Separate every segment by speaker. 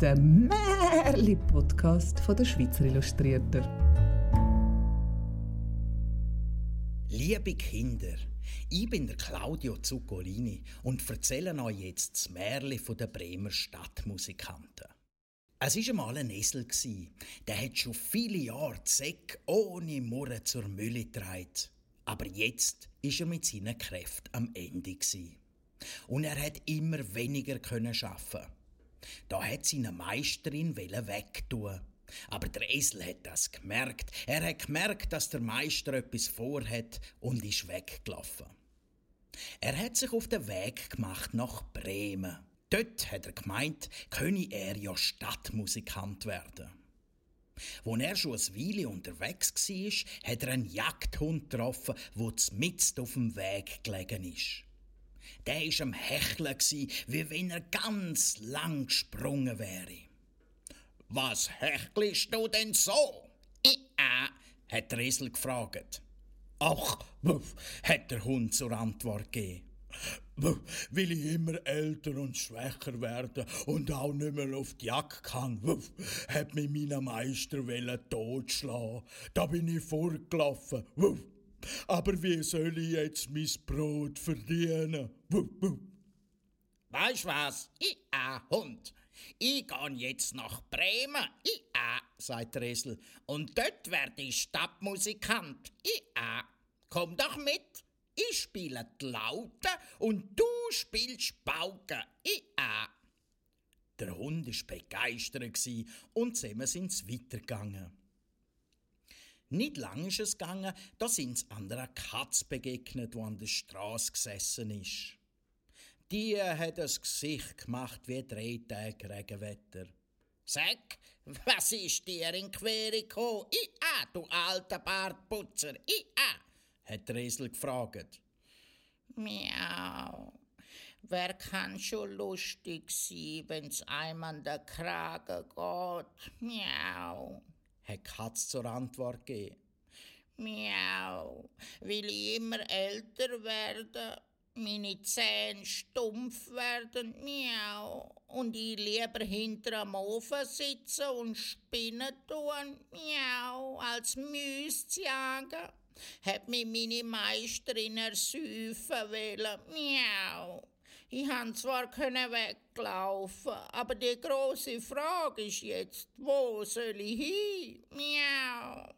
Speaker 1: der Märli-Podcast der Schweizer Illustrierter.
Speaker 2: Liebe Kinder, ich bin der Claudio Zuccolini und erzähle euch jetzt das Märli der Bremer Stadtmusikanten. Es war einmal ein Esel, der hat schon viele Jahre die Säcke ohne Murren zur Mülle getragen. Aber jetzt ist er mit seinen Kräften am Ende. Und er hat immer weniger arbeiten Da hat seine Meisterin wegtun. Aber der Esel hat das gemerkt. Er hat gemerkt, dass der Meister etwas vorhat und ist weggelaufen. Er hat sich auf den Weg gemacht nach Bremen. Dort hat er gemeint, könne er ja Stadtmusikant werden. Wo er schon ein Weile unterwegs war, hat er einen Jagdhund getroffen, der mitten auf dem Weg gelegen ist. Der war am Hecheln, wie wenn er ganz lang gesprungen wäre. Was hechelst du denn so? Ja, hat der Esel gefragt. Ach, wuff, hat der Hund zur Antwort gegeben. Weil ich immer älter und schwächer werde und auch nicht mehr auf die Jagd kann, wuff, hat mich mein Meister totschlagen. Da bin ich vorgelaufen. Wuff. Aber wie soll ich jetzt mein Brot verdienen? Wuff, wuff. Weißt was? Ich ein Hund. Ich gehe jetzt nach Bremen. Ich äh, sagt der Esel. Und dort werde ich Stadtmusikant. Ich äh, komm doch mit. Ich spiele die Laute und du spielst Pauken. Ich äh. Der Hund war begeistert und zusammen sind sie weitergegangen. Nicht lang ist es gegangen, da sind sie einer Katze begegnet, die an der Straße gesessen ist. Die hat ein Gesicht gemacht wie drei Tage Regenwetter. Sag, was ist dir in Quere gekommen? Ah, du alter Bartputzer, ah, hat der Esel gefragt. Miau. Wer kann schon lustig sein, wenn's einem an der Kragen geht? Miau, hat Katz zur Antwort gegeben. Miau, will ich immer älter werden? meine Zähne stumpf werden, miau, und ich lieber hinter am Ofen sitzen und spinnen tun, miau, als Müs jagen. Hat mich meine Meisterin ersäufen wollen, miau. Ich han zwar können weglaufen, aber die große Frage ist jetzt, wo soll ich hin? Miau.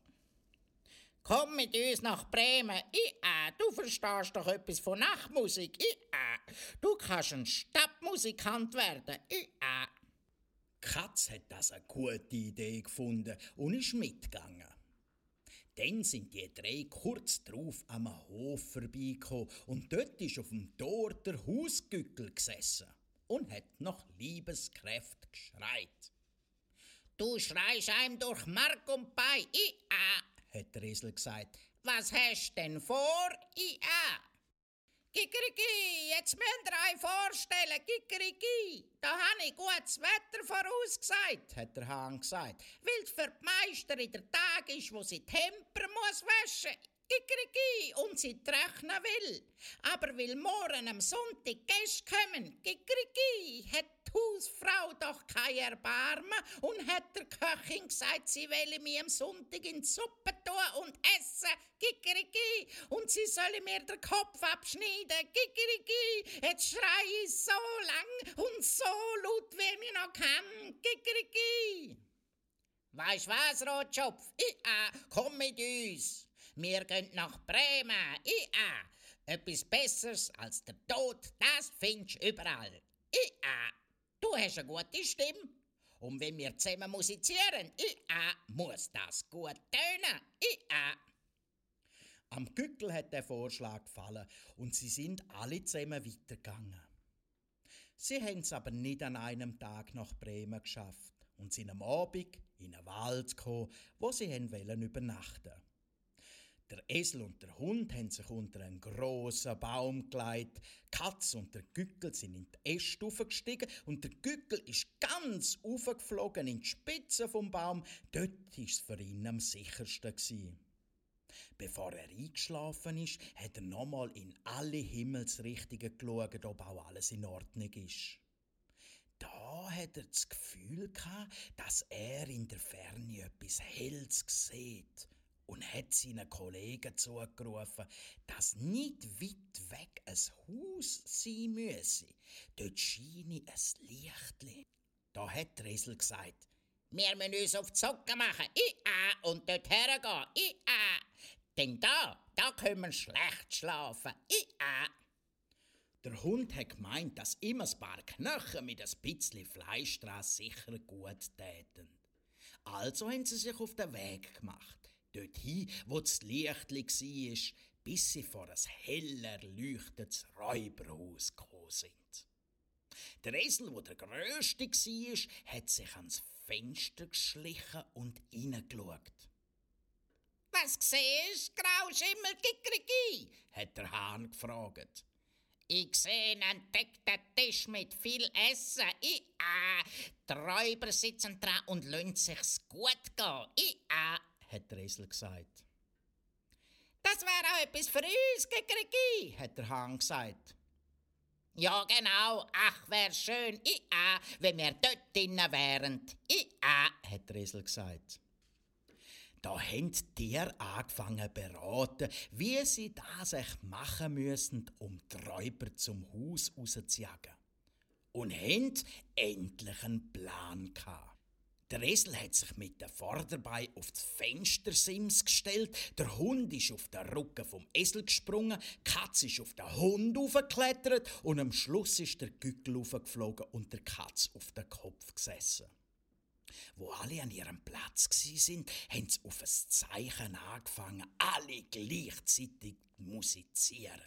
Speaker 2: Komm mit uns nach Bremen. I äh, du verstehst doch etwas von Nachtmusik. I äh, du kannst ein Stadtmusikant werden. I äh. Katz hat das eine gute Idee gefunden und ist mitgegangen. Dann sind die drei kurz drauf am Hof vorbeigekommen und dort ist auf dem Tor der Hausgückel gesessen und hat nach Liebeskräft geschreit. Du schreist einem durch Mark und Bein. I, äh, hat der Esel gesagt. Was hast denn vor? I a. Kikeriki, jetzt müsst ihr euch vorstellen, Kikeriki, da habe ich gutes Wetter vorausgesagt, hat der Hahn gesagt, weil für die Meister in der Tag ist, wo sie Temper muss waschen. Kikeriki, und sie trocknen will. Aber will morgen am Sonntag Gäste kommen, Kikeriki, hat Hausfrau doch kein Erbarmen und hat der Köchin gesagt, sie wolle mir am Sonntag in die Suppe tun und essen, Kikeriki, und sie solle mir den Kopf abschneiden, Kikeriki, jetzt schrei ich so lang und so laut, wie ich noch kann, Kikeriki. Weisst was, Rotschopf? Ich, äh, komm mit uns. Wir gehen nach Bremen. Äh, etwas Besseres als der Tod, das findest du überall. Äh, Du hast eine gute Stimme. Und wenn wir zusammen musizieren, äh, muss das gut tönen. Äh. Am Gückel hat der Vorschlag gefallen und sie sind alle zusammen weitergegangen. Sie haben es aber nicht an einem Tag nach Bremen geschafft und sind am Abend in einen Wald gekommen, wo sie übernachten der Esel und der Hund haben sich unter einen grossen Baum gelegt. Die Katze und der Gückel sind in die Äste gestiegen und der Gückel ist ganz aufgeflogen in die Spitze vom Baum. Dort war es für ihn am sichersten. Bevor er eingeschlafen ist, hat er nochmal in alle Himmelsrichtungen geschaut, ob auch alles in Ordnung ist. Da hat er das Gefühl gehabt, dass er in der Ferne etwas Helles sieht und hat seinen Kollegen zugerufen, dass nicht weit weg ein Haus sein müsse. Dort scheine ein Lichtli. Da hat der Esel gesagt, wir müssen uns auf die Socken machen, i -a, und dort hergehen, i -a. Denn da, da können wir schlecht schlafen, i -a. Der Hund hat gemeint, dass immer ein paar Knochen mit ein bisschen Fleisch dran sicher gut täten. Also haben sie sich auf den Weg gemacht, dorthin, wo das Lichtli war, bis sie vor ein heller leuchtendes Räuberhaus gekommen sind. Der Esel, wo der grösste war, hat sich ans Fenster geschlichen und reingeschaut. Was siehst, Grauschimmel Kikriki? hat der Hahn gefragt. Ich sehe einen deckten Tisch mit viel Essen. I ah. Die Räuber sitzen dran und lassen sich's gut gehen. I ah, hat der Esel gesagt. Das wäre auch etwas für uns, Kikriki, hat der Hahn gesagt. Ja, genau. Ach, wär schön. I ah, wenn wir dort drinnen wären. I ah, hat der Esel gesagt. Da haben die Tiere angefangen beraten, wie sie das echt machen müssen, um die Räuber zum Haus rauszujagen. Und haben endlich einen Plan gehabt. Der Esel hat sich mit dem Vorderbein auf das Fenstersims gestellt, der Hund ist auf den Rücken vom Esel gesprungen, die Katze ist auf den Hund aufgeklettert und am Schluss ist der Gückel aufgeflogen und der Katz auf den Kopf gesessen. Wo alle an ihrem Platz sind, haben sie auf ein Zeichen angefangen, alle gleichzeitig musizieren.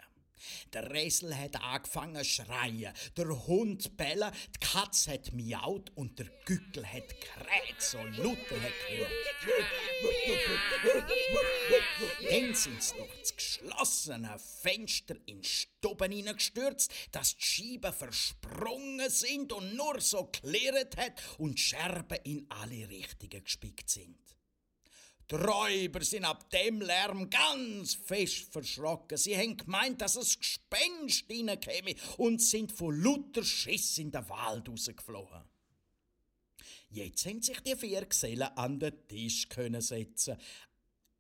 Speaker 2: Der Esel hat angefangen zu schreien, der Hund bellen, die Katze hat miaut und der Gückel hat kräht, so Luther hat gehört. Dann sind sie durch das geschlossene Fenster in Stuben hineingestürzt, dass die Scheiben versprungen sind und nur so klirrt hat und Scherben in alle Richtungen gespickt sind. Die Räuber sind ab dem Lärm ganz fest verschrocken. Sie haben gemeint, dass es Gespenst reinkäme und sind von lauter Schiss in den Wald rausgeflogen. Jetzt haben sich die vier Gesellen an den Tisch können setzen,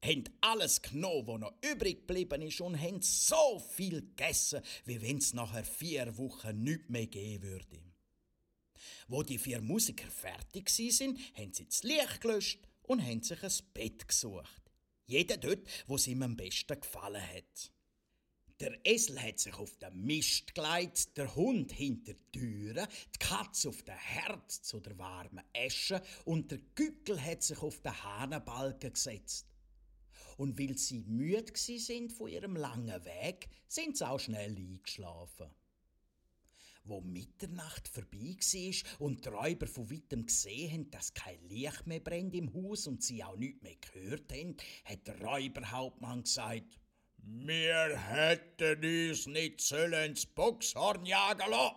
Speaker 2: haben alles genommen, was noch übrig geblieben ist und haben so viel gegessen, wie wenn es nachher vier Wochen nichts mehr geben würde. Wo die vier Musiker fertig sind, haben sie das Licht gelöscht und haben sich ein Bett gesucht. Jeder dort, wo es ihm am besten gefallen hat. Der Esel hat sich auf den Mist gelegt, der Hund hinter die Türe, die Katze auf den Herd zu der warmen Esche und der Gückel hat sich auf den Hahnenbalken gesetzt. Und weil sie müde sind von ihrem langen Weg, sind sie auch schnell eingeschlafen wo Mitternacht vorbei war und die Räuber von weitem gesehen haben, dass kein Licht mehr brennt im Haus und sie auch nichts mehr gehört haben, hat der Räuberhauptmann gesagt, wir hätten uns nicht sollen ins Boxhorn jagen lassen.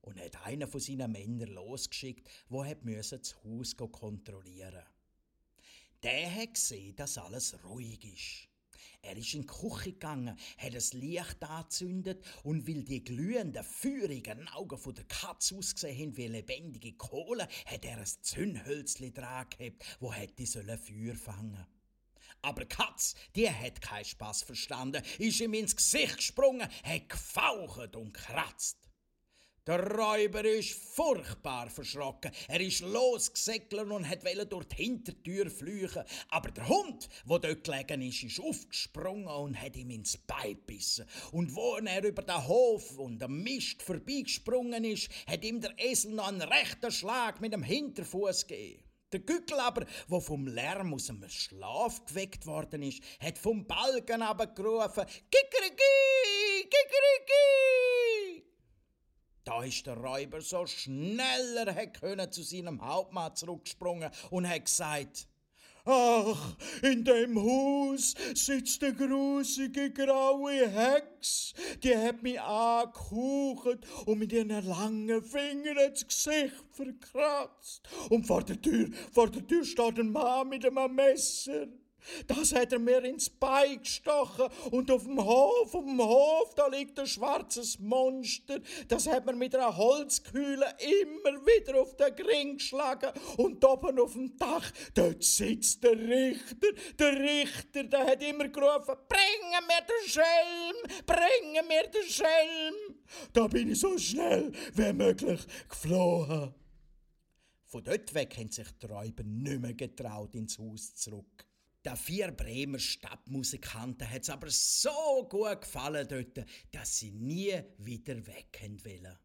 Speaker 2: Und hat einen von seinen Männern losgeschickt, wo das Haus kontrollieren Der hat gesehen, dass alles ruhig ist. Er ist in die Küche gegangen, hat das Licht angezündet und weil die glühenden, feurigen Augen von der Katze ausgesehen haben wie lebendige Kohle, hat er ein Zündhölzli dran gehabt, wo hätte sollen Feuer fangen. Aber Katz, die hat keinen Spaß verstanden, ist ihm ins Gesicht gesprungen, hat gefaucht und kratzt. Der Räuber ist furchtbar verschrocken. Er ist losgesäckelt und hat durch die Hintertür flüchen. Aber der Hund, wo dort gelegen ist, ist aufgesprungen und hat ihm ins Bein gebissen. Und wo er über den Hof und am Mist vorbeigesprungen ist, hat ihm der Esel noch einen rechten Schlag mit dem Hinterfuß gegeben. Der Gückel aber, wo vom Lärm aus dem Schlaf geweckt worden ist, hat vom Balken aber gerufen: Kikeriki, Kikeriki! Da ist der Räuber so schneller er können zu seinem Hauptmann zurückgesprungen und hat gesagt, Ach, in dem Haus sitzt eine grusige graue Hex. Die hat mich angehaucht und mit ihren langen Fingern das Gesicht verkratzt. Und vor der Tür, vor der Tür steht ein Mann mit einem Messer. Das hat er mir ins Bein gestochen und auf dem Hof, auf dem Hof, da liegt ein schwarzes Monster. Das hat mir mit einer Holzkühle immer wieder auf den Gring geschlagen und oben auf dem Dach, dort sitzt der Richter. Der Richter, der hat immer gerufen, bringen mir den Schelm, bringen mir den Schelm. Da bin ich so schnell wie möglich geflohen. Von dort weg haben sich die Räuber nicht mehr getraut, ins Haus zurück. Den vier Bremer Stadtmusikanten hat es aber so gut gefallen dort, dass sie nie wieder weg wollen.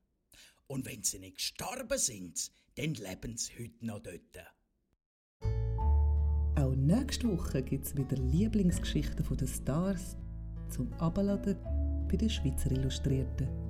Speaker 2: Und wenn sie nicht gestorben sind, dann leben sie heute noch dort.
Speaker 1: Auch nächste Woche gibt es wieder Lieblingsgeschichten der Stars zum Abladen bei den Schweizer Illustrierten.